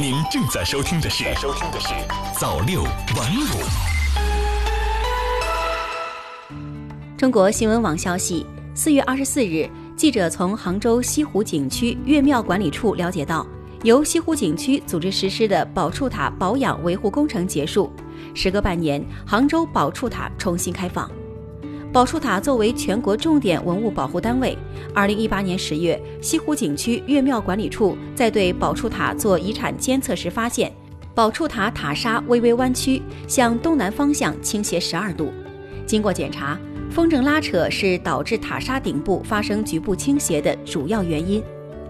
您正在收听的是《收听的是早六晚五》。中国新闻网消息，四月二十四日，记者从杭州西湖景区岳庙管理处了解到，由西湖景区组织实施的宝柱塔保养维护工程结束，时隔半年，杭州宝柱塔重新开放。宝树塔作为全国重点文物保护单位，二零一八年十月，西湖景区岳庙管理处在对宝树塔做遗产监测时发现，宝树塔塔刹微微弯曲，向东南方向倾斜十二度。经过检查，风筝拉扯是导致塔刹顶部发生局部倾斜的主要原因。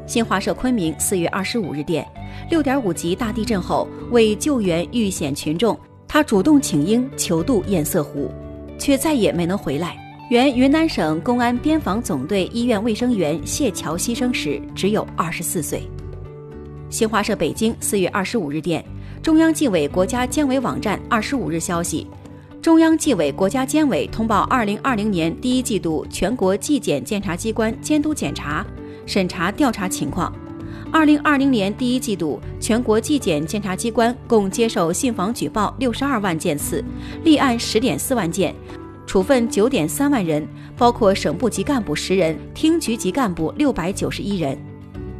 新华社昆明四月二十五日电，六点五级大地震后，为救援遇险群众，他主动请缨求渡堰塞湖。却再也没能回来。原云南省公安边防总队医院卫生员谢桥牺牲时只有二十四岁。新华社北京四月二十五日电，中央纪委国家监委网站二十五日消息，中央纪委国家监委通报二零二零年第一季度全国纪检监察机关监督检查、审查调查情况。二零二零年第一季度，全国纪检监察机关共接受信访举报六十二万件次，立案十点四万件，处分九点三万人，包括省部级干部十人，厅局级干部六百九十一人。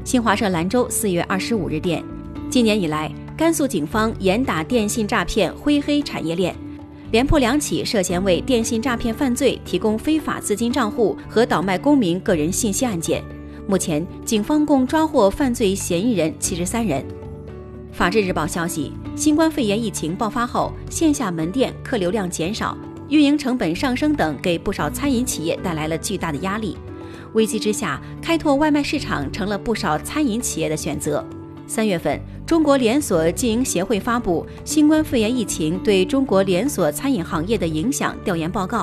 新华社兰州四月二十五日电，今年以来，甘肃警方严打电信诈骗灰黑产业链，连破两起涉嫌为电信诈骗犯罪提供非法资金账户和倒卖公民个人信息案件。目前，警方共抓获犯罪嫌疑人七十三人。法制日报消息：新冠肺炎疫情爆发后，线下门店客流量减少，运营成本上升等，给不少餐饮企业带来了巨大的压力。危机之下，开拓外卖市场成了不少餐饮企业的选择。三月份，中国连锁经营协会发布《新冠肺炎疫情对中国连锁餐饮行业的影响调研报告》，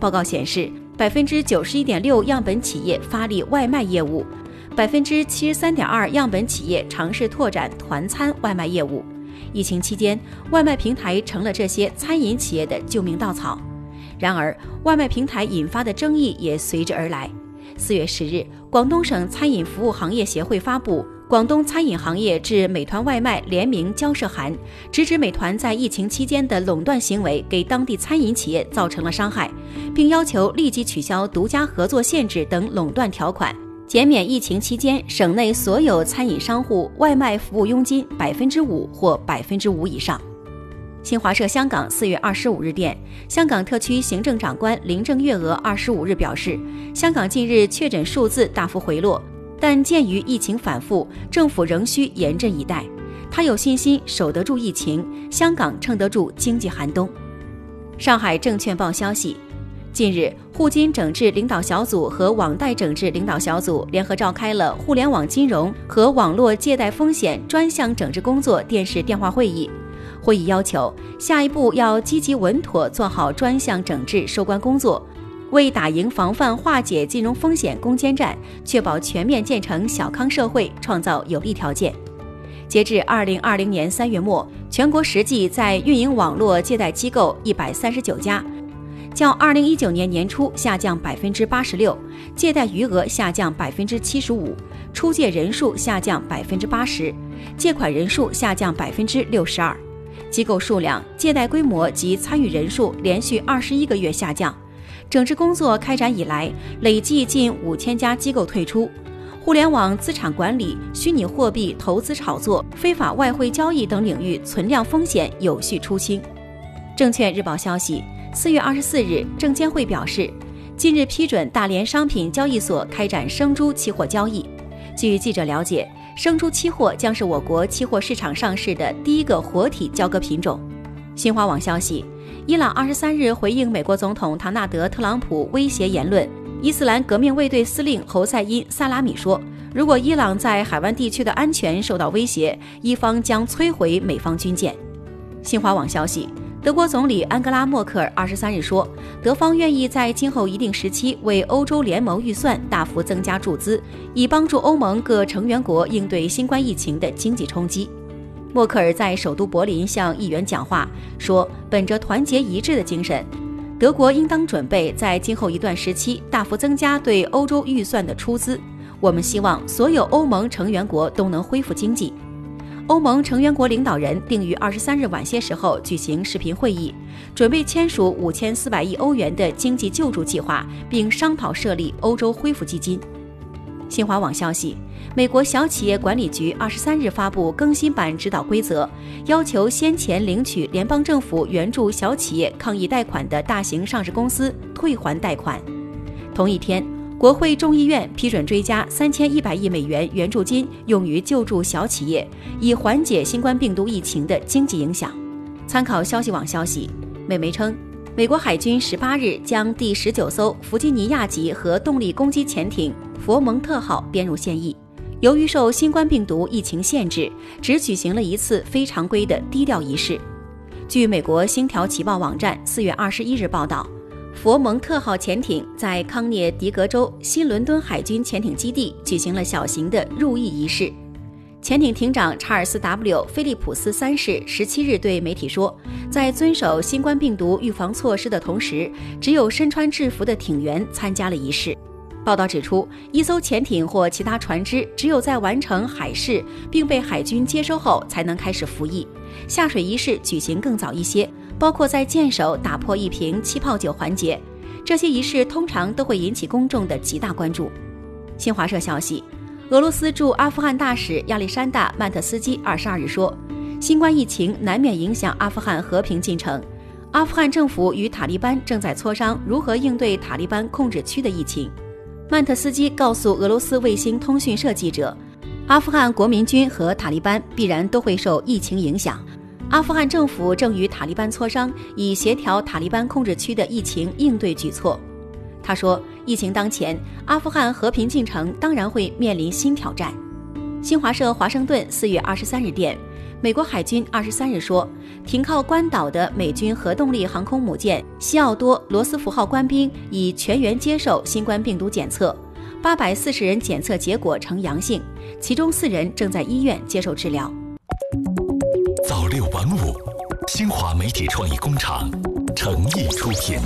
报告显示。百分之九十一点六样本企业发力外卖业务，百分之七十三点二样本企业尝试拓展团餐外卖业务。疫情期间，外卖平台成了这些餐饮企业的救命稻草。然而，外卖平台引发的争议也随之而来。四月十日，广东省餐饮服务行业协会发布。广东餐饮行业致美团外卖联名交涉函，直指美团在疫情期间的垄断行为给当地餐饮企业造成了伤害，并要求立即取消独家合作限制等垄断条款，减免疫情期间省内所有餐饮商户外卖服务佣金百分之五或百分之五以上。新华社香港四月二十五日电，香港特区行政长官林郑月娥二十五日表示，香港近日确诊数字大幅回落。但鉴于疫情反复，政府仍需严阵以待。他有信心守得住疫情，香港撑得住经济寒冬。上海证券报消息，近日，互金整治领导小组和网贷整治领导小组联合召开了互联网金融和网络借贷风险专项整治工作电视电话会议。会议要求，下一步要积极稳妥做好专项整治收官工作。为打赢防范化解金融风险攻坚战，确保全面建成小康社会创造有利条件。截至二零二零年三月末，全国实际在运营网络借贷机构一百三十九家，较二零一九年年初下降百分之八十六，借贷余额下降百分之七十五，出借人数下降百分之八十，借款人数下降百分之六十二，机构数量、借贷规模及参与人数连续二十一个月下降。整治工作开展以来，累计近五千家机构退出，互联网资产管理、虚拟货币投资炒作、非法外汇交易等领域存量风险有序出清。证券日报消息，四月二十四日，证监会表示，近日批准大连商品交易所开展生猪期货交易。据记者了解，生猪期货将是我国期货市场上市的第一个活体交割品种。新华网消息。伊朗二十三日回应美国总统唐纳德·特朗普威胁言论，伊斯兰革命卫队司令侯赛因·萨拉米说：“如果伊朗在海湾地区的安全受到威胁，伊方将摧毁美方军舰。”新华网消息，德国总理安格拉·默克尔二十三日说，德方愿意在今后一定时期为欧洲联盟预算大幅增加注资，以帮助欧盟各成员国应对新冠疫情的经济冲击。默克尔在首都柏林向议员讲话说：“本着团结一致的精神，德国应当准备在今后一段时期大幅增加对欧洲预算的出资。我们希望所有欧盟成员国都能恢复经济。”欧盟成员国领导人定于二十三日晚些时候举行视频会议，准备签署五千四百亿欧元的经济救助计划，并商讨设立欧洲恢复基金。新华网消息，美国小企业管理局二十三日发布更新版指导规则，要求先前领取联邦政府援助小企业抗疫贷款的大型上市公司退还贷款。同一天。国会众议院批准追加三千一百亿美元援助金，用于救助小企业，以缓解新冠病毒疫情的经济影响。参考消息网消息，美媒称，美国海军十八日将第十九艘弗吉尼亚级核动力攻击潜艇“佛蒙特号”编入现役。由于受新冠病毒疫情限制，只举行了一次非常规的低调仪式。据美国《星条旗报》网站四月二十一日报道。佛蒙特号潜艇在康涅狄格州新伦敦海军潜艇基地举行了小型的入役仪式。潜艇艇长查尔斯 ·W· 菲利普斯三世十七日对媒体说，在遵守新冠病毒预防措施的同时，只有身穿制服的艇员参加了仪式。报道指出，一艘潜艇或其他船只只有在完成海试并被海军接收后，才能开始服役。下水仪式举行更早一些。包括在舰首打破一瓶气泡酒环节，这些仪式通常都会引起公众的极大关注。新华社消息，俄罗斯驻阿富汗大使亚历山大·曼特斯基二十二日说，新冠疫情难免影响阿富汗和平进程。阿富汗政府与塔利班正在磋商如何应对塔利班控制区的疫情。曼特斯基告诉俄罗斯卫星通讯社记者，阿富汗国民军和塔利班必然都会受疫情影响。阿富汗政府正与塔利班磋商，以协调塔利班控制区的疫情应对举措。他说：“疫情当前，阿富汗和平进程当然会面临新挑战。”新华社华盛顿四月二十三日电，美国海军二十三日说，停靠关岛的美军核动力航空母舰“西奥多·罗斯福号”官兵已全员接受新冠病毒检测，八百四十人检测结果呈阳性，其中四人正在医院接受治疗。早六晚五，新华媒体创意工厂诚意出品。